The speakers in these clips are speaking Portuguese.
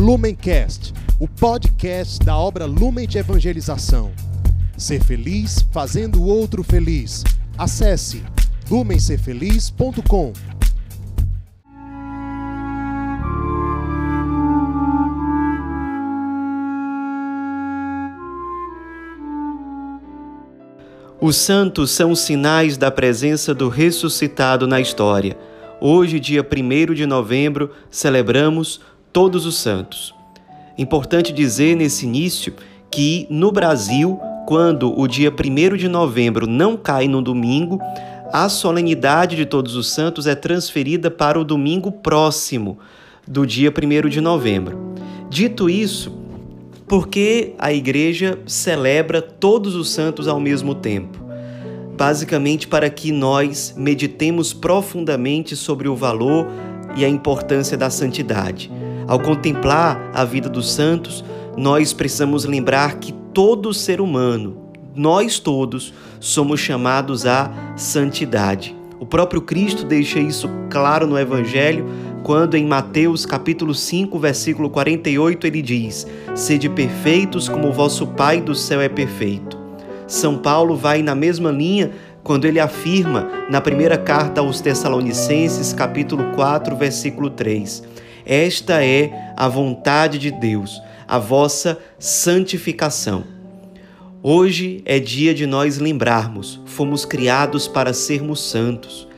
Lumencast, o podcast da obra Lumen de Evangelização. Ser feliz fazendo o outro feliz. Acesse lumencerfeliz.com. Os santos são sinais da presença do ressuscitado na história. Hoje, dia 1 de novembro, celebramos todos os santos. Importante dizer nesse início que no Brasil, quando o dia 1 de novembro não cai no domingo, a solenidade de Todos os Santos é transferida para o domingo próximo do dia 1 de novembro. Dito isso, por que a igreja celebra todos os santos ao mesmo tempo? Basicamente para que nós meditemos profundamente sobre o valor e a importância da santidade. Ao contemplar a vida dos santos, nós precisamos lembrar que todo ser humano, nós todos, somos chamados à santidade. O próprio Cristo deixa isso claro no Evangelho quando em Mateus capítulo 5, versículo 48, ele diz: Sede perfeitos como o vosso Pai do céu é perfeito. São Paulo vai na mesma linha quando ele afirma na primeira carta aos Tessalonicenses, capítulo 4, versículo 3: Esta é a vontade de Deus, a vossa santificação. Hoje é dia de nós lembrarmos, fomos criados para sermos santos.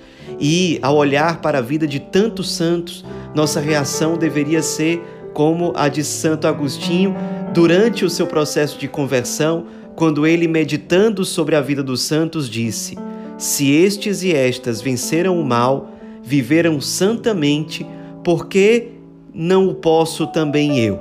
E ao olhar para a vida de tantos santos, nossa reação deveria ser como a de Santo Agostinho durante o seu processo de conversão, quando ele, meditando sobre a vida dos santos, disse: Se estes e estas venceram o mal, viveram santamente, por que não o posso também eu?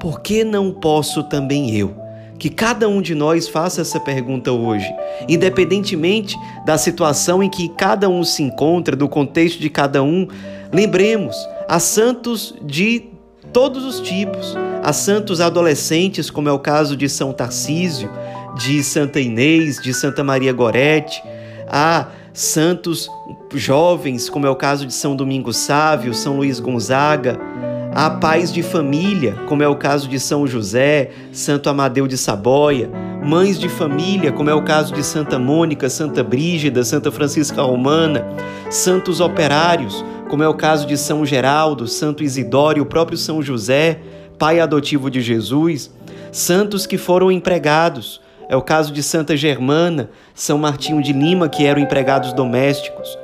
Por que não posso também eu? Que cada um de nós faça essa pergunta hoje, independentemente da situação em que cada um se encontra, do contexto de cada um. Lembremos, há santos de todos os tipos. Há santos adolescentes, como é o caso de São Tarcísio, de Santa Inês, de Santa Maria Gorete. Há santos jovens, como é o caso de São Domingos Sávio, São Luís Gonzaga. Há pais de família, como é o caso de São José, Santo Amadeu de Saboia, mães de família, como é o caso de Santa Mônica, Santa Brígida, Santa Francisca Romana, santos operários, como é o caso de São Geraldo, Santo Isidoro o próprio São José, pai adotivo de Jesus, santos que foram empregados, é o caso de Santa Germana, São Martinho de Lima, que eram empregados domésticos,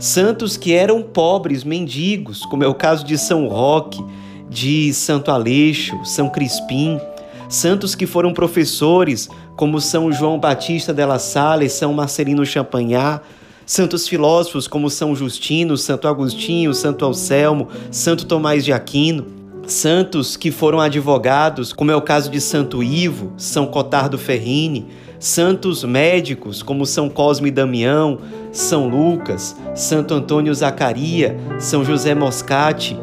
santos que eram pobres, mendigos, como é o caso de São Roque, de Santo Aleixo, São Crispim, santos que foram professores, como São João Batista de La Salle, São Marcelino Champagnat, santos filósofos como São Justino, Santo Agostinho, Santo Anselmo, Santo Tomás de Aquino, santos que foram advogados, como é o caso de Santo Ivo, São Cotardo Ferrini, santos médicos como São Cosme e Damião, São Lucas, Santo Antônio Zacaria, São José Moscati,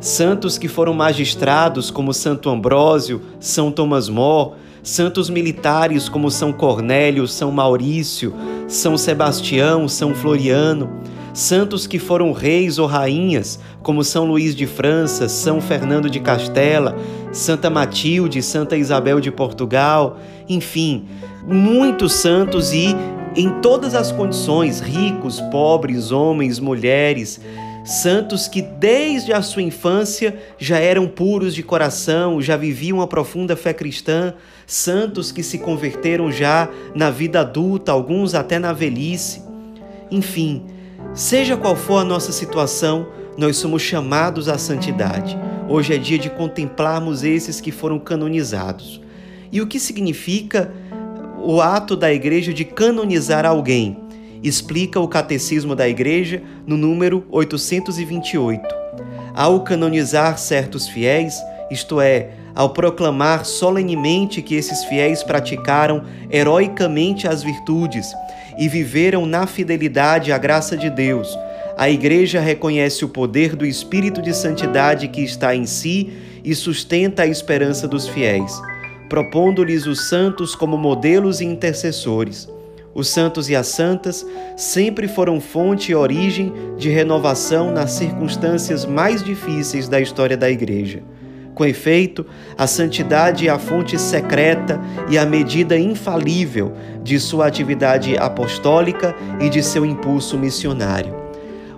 santos que foram magistrados como Santo Ambrósio, São Thomas More, santos militares como São Cornélio, São Maurício, São Sebastião, São Floriano, santos que foram reis ou rainhas, como São Luís de França, São Fernando de Castela, Santa Matilde, Santa Isabel de Portugal, enfim, muitos santos e em todas as condições, ricos, pobres, homens, mulheres, santos que desde a sua infância já eram puros de coração, já viviam uma profunda fé cristã, santos que se converteram já na vida adulta, alguns até na velhice. Enfim, seja qual for a nossa situação, nós somos chamados à santidade. Hoje é dia de contemplarmos esses que foram canonizados. E o que significa o ato da igreja de canonizar alguém? explica o Catecismo da Igreja no número 828. Ao canonizar certos fiéis, isto é, ao proclamar solenemente que esses fiéis praticaram heroicamente as virtudes e viveram na fidelidade à graça de Deus, a Igreja reconhece o poder do Espírito de Santidade que está em si e sustenta a esperança dos fiéis, propondo-lhes os santos como modelos e intercessores. Os santos e as santas sempre foram fonte e origem de renovação nas circunstâncias mais difíceis da história da Igreja. Com efeito, a santidade é a fonte secreta e a medida infalível de sua atividade apostólica e de seu impulso missionário.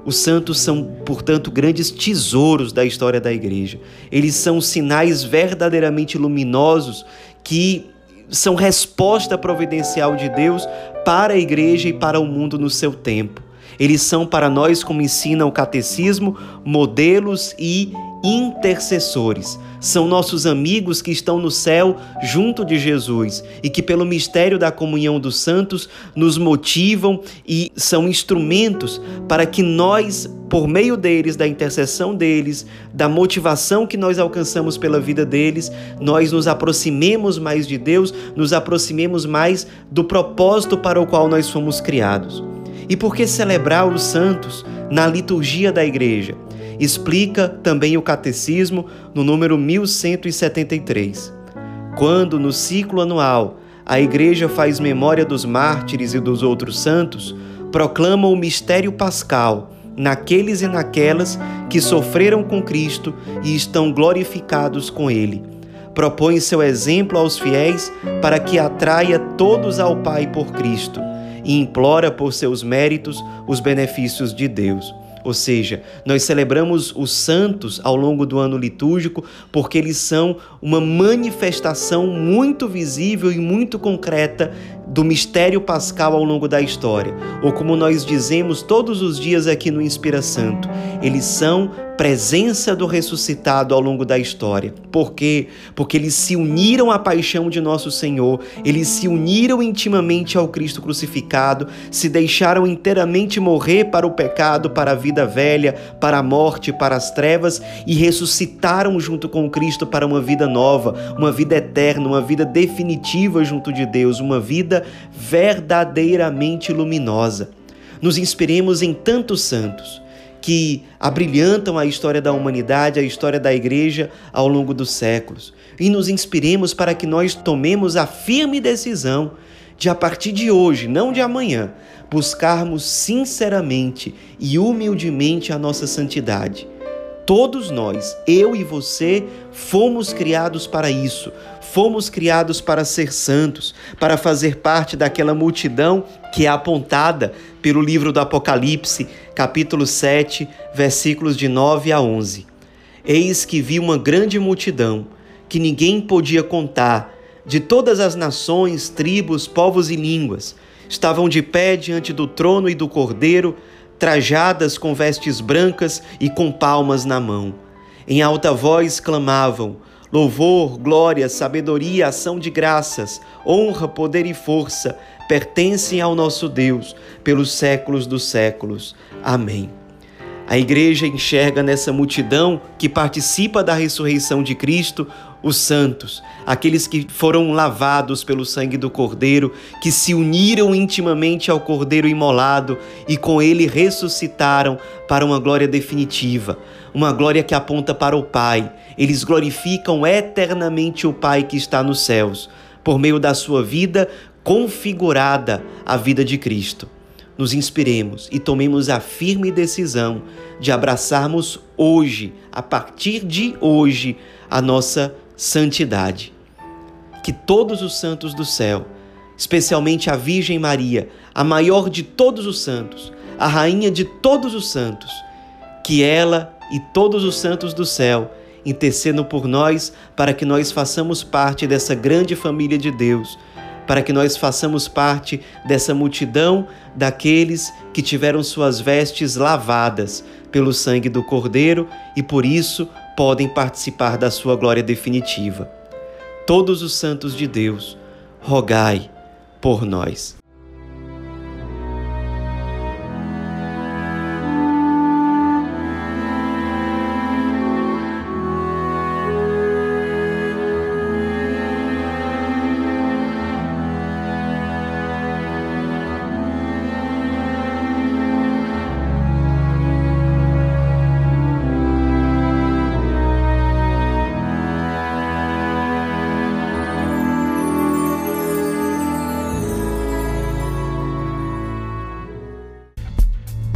Os santos são, portanto, grandes tesouros da história da igreja. Eles são sinais verdadeiramente luminosos que são resposta providencial de Deus para a igreja e para o mundo no seu tempo. Eles são para nós, como ensina o catecismo, modelos e intercessores. São nossos amigos que estão no céu junto de Jesus e que, pelo mistério da comunhão dos santos, nos motivam e são instrumentos para que nós, por meio deles, da intercessão deles, da motivação que nós alcançamos pela vida deles, nós nos aproximemos mais de Deus, nos aproximemos mais do propósito para o qual nós fomos criados. E por que celebrar os santos na liturgia da igreja? Explica também o Catecismo no número 1173. Quando, no ciclo anual, a Igreja faz memória dos mártires e dos outros santos, proclama o mistério pascal naqueles e naquelas que sofreram com Cristo e estão glorificados com Ele. Propõe seu exemplo aos fiéis para que atraia todos ao Pai por Cristo e implora por seus méritos os benefícios de Deus. Ou seja, nós celebramos os santos ao longo do ano litúrgico porque eles são uma manifestação muito visível e muito concreta do mistério pascal ao longo da história. Ou como nós dizemos todos os dias aqui no Inspira Santo, eles são presença do ressuscitado ao longo da história. Por quê? Porque eles se uniram à paixão de nosso Senhor, eles se uniram intimamente ao Cristo crucificado, se deixaram inteiramente morrer para o pecado, para a vida velha, para a morte, para as trevas e ressuscitaram junto com Cristo para uma vida nova, uma vida eterna, uma vida definitiva junto de Deus, uma verdadeiramente luminosa. Nos inspiremos em tantos santos que abrilhantam a história da humanidade, a história da igreja ao longo dos séculos. E nos inspiremos para que nós tomemos a firme decisão de, a partir de hoje, não de amanhã, buscarmos sinceramente e humildemente a nossa santidade. Todos nós, eu e você, fomos criados para isso. Fomos criados para ser santos, para fazer parte daquela multidão que é apontada pelo livro do Apocalipse, capítulo 7, versículos de 9 a 11. Eis que vi uma grande multidão, que ninguém podia contar, de todas as nações, tribos, povos e línguas. Estavam de pé diante do trono e do cordeiro, trajadas com vestes brancas e com palmas na mão. Em alta voz clamavam: Louvor, glória, sabedoria, ação de graças, honra, poder e força pertencem ao nosso Deus pelos séculos dos séculos. Amém. A igreja enxerga nessa multidão que participa da ressurreição de Cristo os santos, aqueles que foram lavados pelo sangue do Cordeiro, que se uniram intimamente ao Cordeiro imolado e com ele ressuscitaram para uma glória definitiva, uma glória que aponta para o Pai. Eles glorificam eternamente o Pai que está nos céus, por meio da sua vida configurada à vida de Cristo nos inspiremos e tomemos a firme decisão de abraçarmos hoje, a partir de hoje, a nossa santidade. Que todos os santos do céu, especialmente a Virgem Maria, a maior de todos os santos, a rainha de todos os santos, que ela e todos os santos do céu intercedam por nós para que nós façamos parte dessa grande família de Deus para que nós façamos parte dessa multidão daqueles que tiveram suas vestes lavadas pelo sangue do Cordeiro e por isso podem participar da sua glória definitiva. Todos os santos de Deus, rogai por nós.